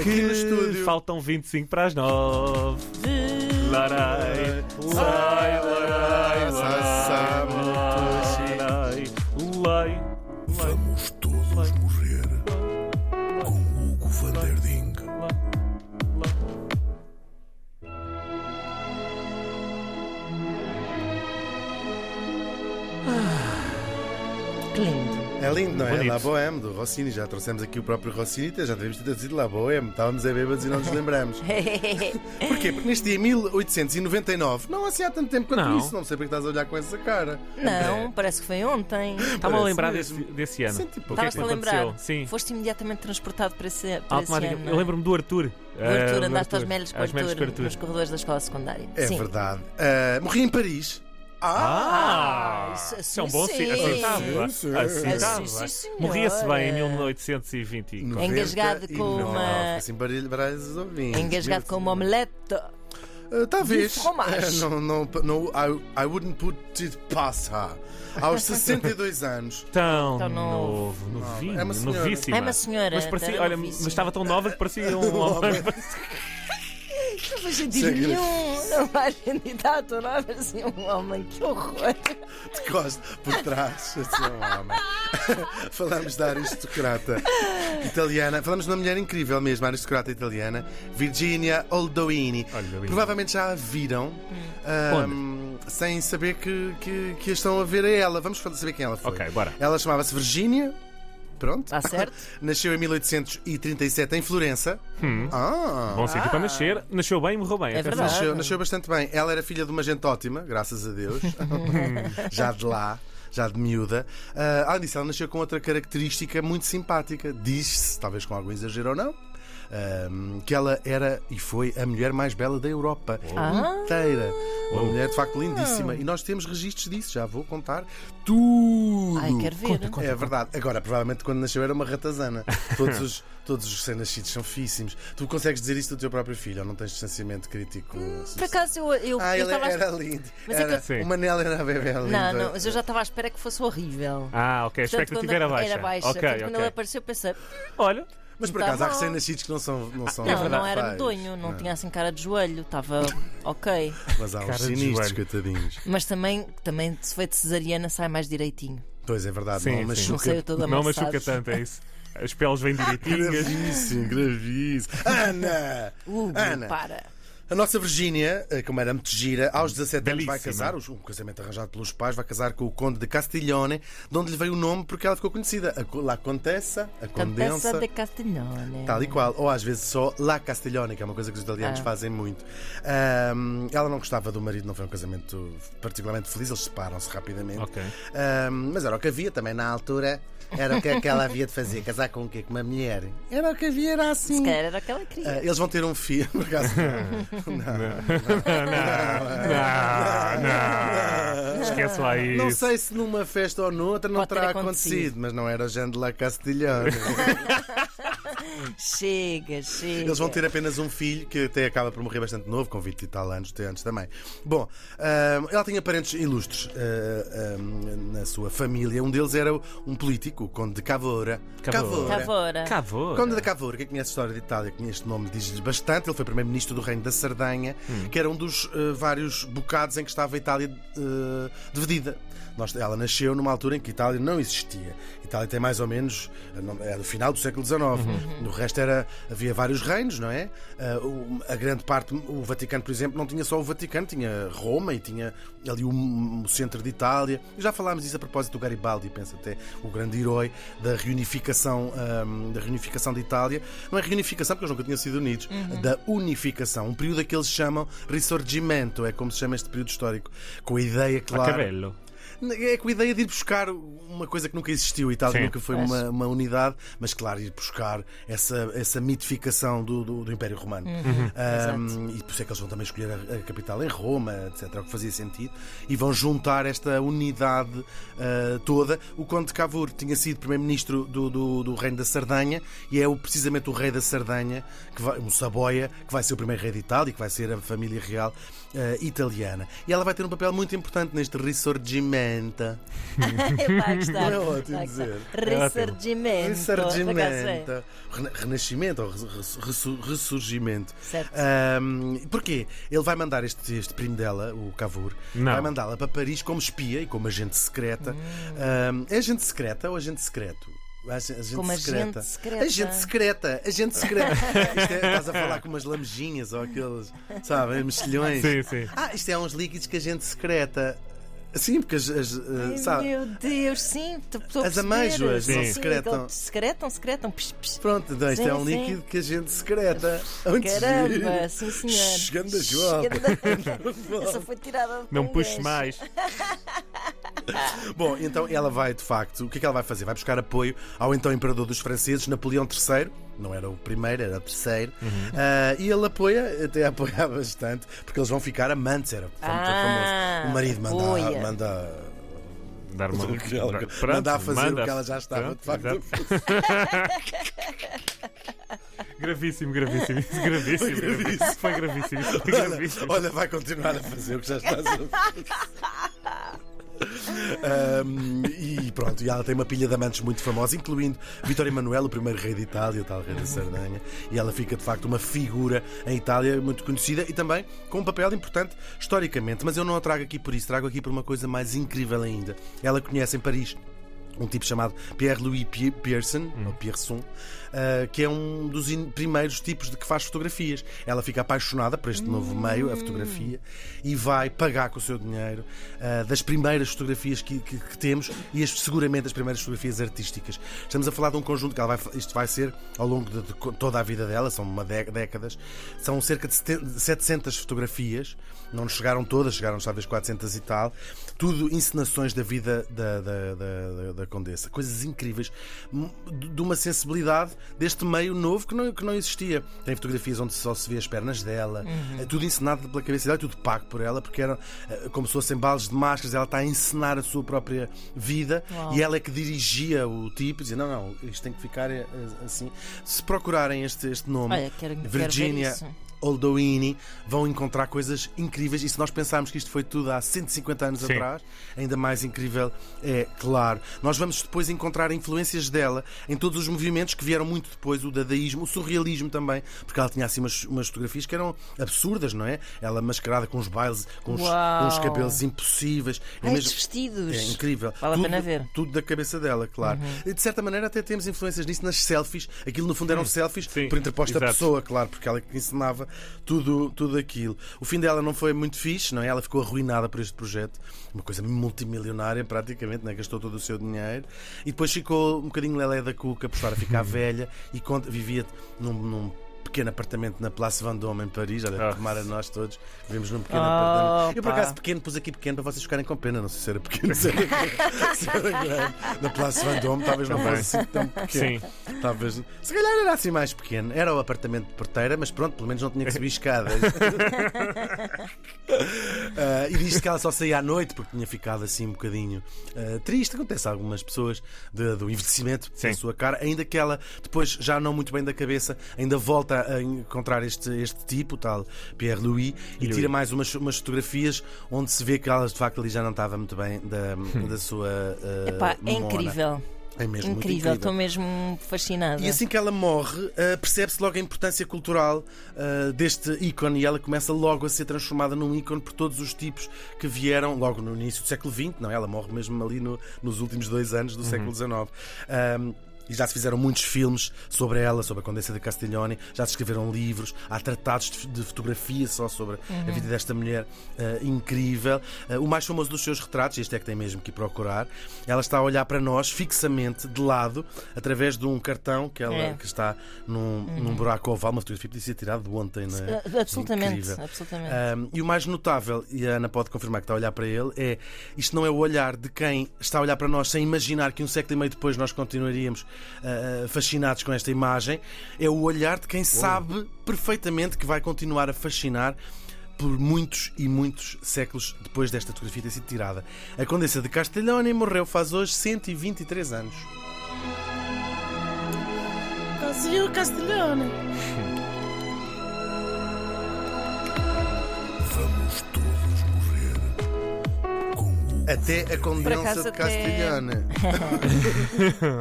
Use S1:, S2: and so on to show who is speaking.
S1: aqui no estúdio.
S2: Faltam 25 para as 9. Larai, larai, larai, lai, lai.
S3: Vamos todos morrer com Hugo van der Ding.
S4: Que lindo.
S1: É lindo, não é?
S2: Bonito.
S1: La Bohème, do Rossini. Já trouxemos aqui o próprio Rossini, já devemos ter trazido La Bohème. Estávamos a bêbados e não nos lembramos. Porquê? Porque neste dia 1899, não assim há tanto tempo quanto
S2: Não.
S1: isso, não sei porque estás a olhar com essa cara.
S4: Não, parece que foi ontem.
S2: Estava a lembrar desse, desse ano.
S1: Senti.
S2: O que é que
S4: a lembrar?
S2: aconteceu? Sim.
S4: Foste imediatamente transportado para esse, para esse ano. não
S2: Eu
S4: é?
S2: lembro-me do Arthur.
S4: O Arthur,
S2: do
S4: andaste aos
S2: Arthur.
S4: melhos com o
S2: Aos com Arthur.
S4: nos corredores da escola secundária.
S1: É
S4: Sim.
S1: verdade. Ah, morri em Paris.
S2: Ah,
S4: Ah, isso-
S2: isso é um
S4: assim
S2: bom
S4: sim.
S2: Assim estava.
S1: Sim, sim.
S2: Assim
S1: Assim
S4: sim.
S2: Morria-se bem em 1820.
S4: Engasgado com
S1: 99.
S4: uma-
S1: Assim, os ouvintes.
S4: Engasgado com uma omelete.
S1: Ah, talvez. Ah, não, não, não, I, I wouldn't put it past her. Aos 62 anos.
S2: Tão
S4: Tão novo.
S2: novo, novinho,
S1: é uma
S2: novíssima.
S4: É uma senhora.
S2: Mas, parecia,
S4: era
S2: olha,
S4: novíssima.
S2: mas estava tão nova que parecia um homem.
S4: Não faz sentido nenhum. Não faz sentido. Está nova assim um homem. Que horror.
S1: de costa por trás. Assim, um homem. falamos da aristocrata italiana. Falamos de uma mulher incrível mesmo, a aristocrata italiana, Virginia Oldoini.
S2: Olha.
S1: Provavelmente já a viram. ahm, sem saber que, que, que a estão a ver a ela. Vamos saber quem ela foi.
S2: Ok, bora.
S1: Ela chamava-se Virginia. Pronto.
S4: Está certo?
S1: Nasceu em 1837 em Florença. Ah!
S2: Bom sítio para nascer. Nasceu bem e morreu bem.
S4: É verdade.
S1: Nasceu, nasceu bastante bem. Ela era filha de uma gente ótima, graças a Deus. já de lá, já de miúda. Ah, além disso, ela nasceu com outra característica muito simpática. Diz-se, talvez com algum exagero ou não, ah, que ela era e foi a mulher mais bela da Europa
S4: Ah.
S1: inteira. Uma mulher de facto lindíssima. E nós temos registros disso, já vou contar tudo.
S4: Ai, quero ver.
S1: É verdade. Agora, provavelmente quando nasceu era uma ratazana. Todos os, todos os recém-nascidos são físsimos. Tu consegues dizer isso do teu próprio filho ou não tens distanciamento crítico?
S4: Por acaso eu, eu,
S1: Ah,
S4: eu
S1: ele
S4: estava
S1: era lindo.
S4: Mas é que
S1: Era,
S4: eu-
S2: Sim.
S1: O Manel era a bebê lindo.
S4: Não, não, mas eu já estava à espera que fosse horrível.
S2: Ah, ok. A expectativa
S4: quando
S2: era baixa.
S4: Era baixa.
S2: Ok,
S4: Portanto, quando
S2: ok.
S4: ele apareceu, eu pensei.
S2: Olha,
S1: Mas por
S4: Tá
S1: acaso há recém-nascidos que não são. Não, são
S4: Não, não era medonho, não tinha assim cara de joelho, estava ok.
S1: Mas há uns sinistros, coitadinhos.
S4: Mas também, também se foi de cesariana, sai mais direitinho.
S1: Pois é verdade,
S2: Sim,
S1: não machuca.
S4: Não
S2: não machuca tanto, é isso. As peles vêm direitinhas.
S1: Gravíssimo, gravíssimo. Ana!
S4: Hugo,
S1: Ana.
S4: para.
S1: A nossa Virgínia, eh, como era muito gira, aos 17 anos vai
S2: Belíssima.
S1: casar, um casamento arranjado pelos pais, vai casar com o Conde de Castiglione, de onde lhe veio o nome porque ela ficou conhecida. A, La Contessa, a
S4: Contessa
S1: Condensa.
S4: de Castiglione.
S1: Tal e qual, ou às vezes só La Castiglione, que é uma coisa que os italianos
S4: Ah.
S1: fazem muito. Ahm, ela não gostava do marido, não foi um casamento particularmente feliz, eles separam-se rapidamente.
S2: Ok.
S1: Ahm, mas era o que havia também na altura. Era o que, que ela havia de fazer, casar com o quê? Com uma mulher. Era o que havia, era assim.
S4: Se calhar era aquela que queria.
S1: Ah, eles vão ter um filho, por acaso.
S2: Não, não. Esquece lá isso.
S1: Não sei se numa festa ou noutra não
S4: Pode ter
S1: terá
S4: acontecido.
S1: acontecido, mas não era Jean de la Castiglione.
S4: Chega, chega.
S1: Eles vão ter apenas um filho que até acaba por morrer bastante novo, com 20 e tal anos, até antes também. Bom, ahm, ela tinha parentes ilustres ahm, na sua família. Um deles era um político, o Conde de Cavoura.
S2: Cavoura.
S4: Cavora.
S2: Cavou.
S1: Conde de Cavour, quem conhece a história de Itália, conhece este nome, diz-lhes bastante. Ele foi primeiro-ministro do Reino da Sardanha, que era um dos eh, vários bocados em que estava a Itália eh, dividida. Nós- ela nasceu numa altura em que a Itália não existia. A Itália tem mais ou menos. É do final do século XIX. No resto era, havia vários reinos, não é? O- a grande parte, o Vaticano, por exemplo, não tinha só o Vaticano, tinha Roma e tinha ali o, o centro de Itália. E já falámos disso a propósito do Garibaldi, penso até, o grande herói da reunificação, ahm, da reunificação de Itália. Não é reunificação, porque eles nunca tinham sido unidos, da unificação. Um período a que eles chamam Risorgimento, é como se chama este período histórico, com a ideia,
S2: Ah,
S1: claro.
S2: cabelo.
S1: É com a ideia de ir buscar uma coisa que nunca existiu. A Itália
S2: Sim.
S1: nunca foi uma, uma unidade, mas claro, ir buscar essa, essa mitificação do, do, do Império Romano. Um, e por isso é que eles vão também escolher a, a capital em Roma, etc. É o que fazia sentido. E vão juntar esta unidade uh, toda. O Conde de Cavour tinha sido primeiro-ministro do, do, do Reino da Sardanha e é o, precisamente o rei da Sardanha, que vai, um Saboia, que vai ser o primeiro rei de Itália, que vai ser a família real uh, italiana. E ela vai ter um papel muito importante neste Risorgimento. Ressurgimento.
S4: Gostar.
S1: Não é ótimo
S4: vai
S1: dizer.
S4: gostar. Ressurgimento.
S1: Ressurgimento. Rena- Renascimento ou res- ressu- ressurgimento.
S4: Certo.
S1: Ahm, porquê? Ele vai mandar este, este primo dela, o Cavour,
S2: Não.
S1: vai mandá-la para Paris como espia e como agente secreta. Ahm, é agente secreta ou agente secreto? Ag- Agente
S4: Como agente
S1: secreta.
S4: secreta.
S1: Agente secreta, agente secreta. Isto é, estás a falar com umas lamejinhas ou aqueles, sabe, mexilhões.
S2: Sim, sim.
S1: Ah, isto é uns líquidos que a gente secreta. Sim, porque as, as, uh,
S4: Ai,
S1: sabe,
S4: Meu Deus, sim. a
S1: As amêijoas
S2: não
S4: Sim,
S1: secretam.
S4: Secretam, secretam. Psh, psh.
S1: Pronto, então isto
S4: Sim,
S1: é um
S4: sim.
S1: líquido que a gente secreta. Muito
S4: Caramba, sim senhor.
S1: Shhh, Ganda João.
S4: Essa foi tirada
S2: Não puxe mais.
S1: Bom, então ela vai de facto, o que é que ela vai fazer? Vai buscar apoio ao então imperador dos franceses, Napoleão III. Não era o primeiro, era o terceiro. Ah, e ele apoia, até apoia bastante, porque eles vão ficar amantes. Era
S4: Ah,
S1: famoso. O marido manda,
S4: apoia.
S1: manda,
S2: Dar uma...
S1: o que ela-
S2: Pronto,
S1: manda a fazer
S2: manda.
S1: o que ela já estava de
S2: Pronto,
S1: facto.
S2: exato. Gravíssimo, gravíssimo. Gravíssimo. gravíssimo. Foi gravíssimo. Foi
S1: Olha,
S2: gravíssimo.
S1: olha, vai continuar a fazer o que já estás a fazer. Ahm, e pronto, e ela tem uma pilha de amantes muito famosa, incluindo Vítor Emanuel, o primeiro rei de Itália, o tal rei da Sardanha, e ela fica de facto uma figura em Itália muito conhecida e também com um papel importante historicamente. Mas eu não a trago aqui por isso, trago aqui por uma coisa mais incrível ainda. Ela conhece em Paris um tipo chamado Pierre-Louis Pi- Pearson, ou Pierson, ah, que é um dos primeiros tipos de que faz fotografias. Ela fica apaixonada por este novo meio, a fotografia, e vai pagar com o seu dinheiro ah, das primeiras fotografias que, que- que temos e as, seguramente as primeiras fotografias artísticas. Estamos a falar de um conjunto que ela vai, isto vai ser ao longo de, de toda a vida dela, são uma dé- décadas, são cerca de sete- 700 fotografias, não nos chegaram todas, chegaram talvez 400 e tal, tudo encenações da vida da, da, da- da- Condessa, coisas incríveis, m- de de uma sensibilidade deste meio novo que não, que não existia. Tem fotografias onde só se vê as pernas dela, é tudo encenado pela cabeça dela, tudo pago por ela, porque era eh, como se fossem baldes de máscaras, ela está a encenar a sua própria vida
S4: Uau.
S1: e ela é que dirigia o tipo, dizia: não, não, isto tem que ficar eh, assim. Se procurarem este, este nome,
S4: Olha, quero, quero
S1: Virginia
S4: isso.
S1: Oldoini vão encontrar coisas incríveis. E se nós pensarmos que isto foi tudo há 150 anos
S2: Sim.
S1: atrás, ainda mais incrível é, claro. Nós vamos depois encontrar influências dela em todos os movimentos que vieram muito depois, o dadaísmo, o surrealismo também, porque ela tinha assim umas, umas fotografias que eram absurdas, não é? Ela mascarada com os bailes, com os, com os cabelos impossíveis. É
S4: Ai,
S1: mesmo-
S4: vestidos.
S1: é incrível.
S4: Vale a
S1: tudo,
S4: pena ver. Uhum.
S1: Tudo da cabeça dela, claro. E de certa maneira até temos influências nisso nas selfies. Aquilo no fundo eram selfies
S2: Sim,
S1: por interposta
S2: exato.
S1: pessoa, claro, porque ela que ensinava tudo, tudo aquilo. O fim dela não foi muito fixe, não é? Ela ficou arruinada por este projeto. Uma coisa multimilionária, praticamente, né? gastou todo o seu dinheiro. E depois ficou um bocadinho lelé da cuca por estar a ficar velha e vivia num, num pequeno apartamento na Place Vendôme em Paris. Olha,
S2: Ah.
S1: tomara nós todos. Vivemos num pequeno
S4: Oh,
S1: apartamento. Eu por acaso pequeno, pus aqui pequeno para vocês ficarem com pena. Não sei se era pequeno, se era, se era grande. Na Place Vendôme talvez não fosse assim tão pequeno.
S2: Sim.
S1: Talvez. Se calhar era assim mais pequeno. Era o apartamento de porteira, mas pronto, pelo menos não tinha que subir escadas. Ah, e diz que ela só saía à noite porque tinha ficado assim um bocadinho ah, triste. Acontece a algumas pessoas de- do envelhecimento
S2: Sim.
S1: da sua cara, ainda que ela depois, já não muito bem da cabeça, ainda volta a encontrar este, este tipo, o tal Pierre Louis, e
S2: Louis.
S1: tira mais umas, umas fotografias onde se vê que ela de facto ali já não estava muito bem da, da sua. ah,
S4: Epá, é incrível.
S1: É mesmo
S4: Incrível, estou mesmo fascinada.
S1: e assim que ela morre, uh, percebe-se logo a importância cultural uh, deste ícone e ela começa logo a ser transformada num ícone por todos os tipos que vieram logo no início do século XX. Não, ela morre mesmo ali no- nos últimos dois anos do século XIX. Um, e já se fizeram muitos filmes sobre ela, sobre a Condessa de Castiglione, já se escreveram livros, há tratados de, fotografia só sobre a vida desta mulher uh, incrível. Uh, o mais famoso dos seus retratos, este é que tem mesmo que procurar, ela está a olhar para nós fixamente, de lado, através de um cartão que, ela,
S4: É.
S1: que está num, num buraco oval, uma fotografia que podia ser tirada de ontem, não é?
S4: Ah, Absolutamente, absolutamente.
S1: Um, e o mais notável, e a Ana pode confirmar que está a olhar para ele, é isto não é o olhar de quem está a olhar para nós sem imaginar que um século e meio depois nós continuaríamos uh, fascinados com esta imagem, é o olhar de quem sabe perfeitamente que vai continuar a fascinar por muitos e muitos séculos depois desta fotografia ter sido tirada. A Condessa de Castellone morreu faz hoje 123 anos. Brasil Castellone.
S3: Vamos todos morrer com o
S1: Até a condensa de Castiglione.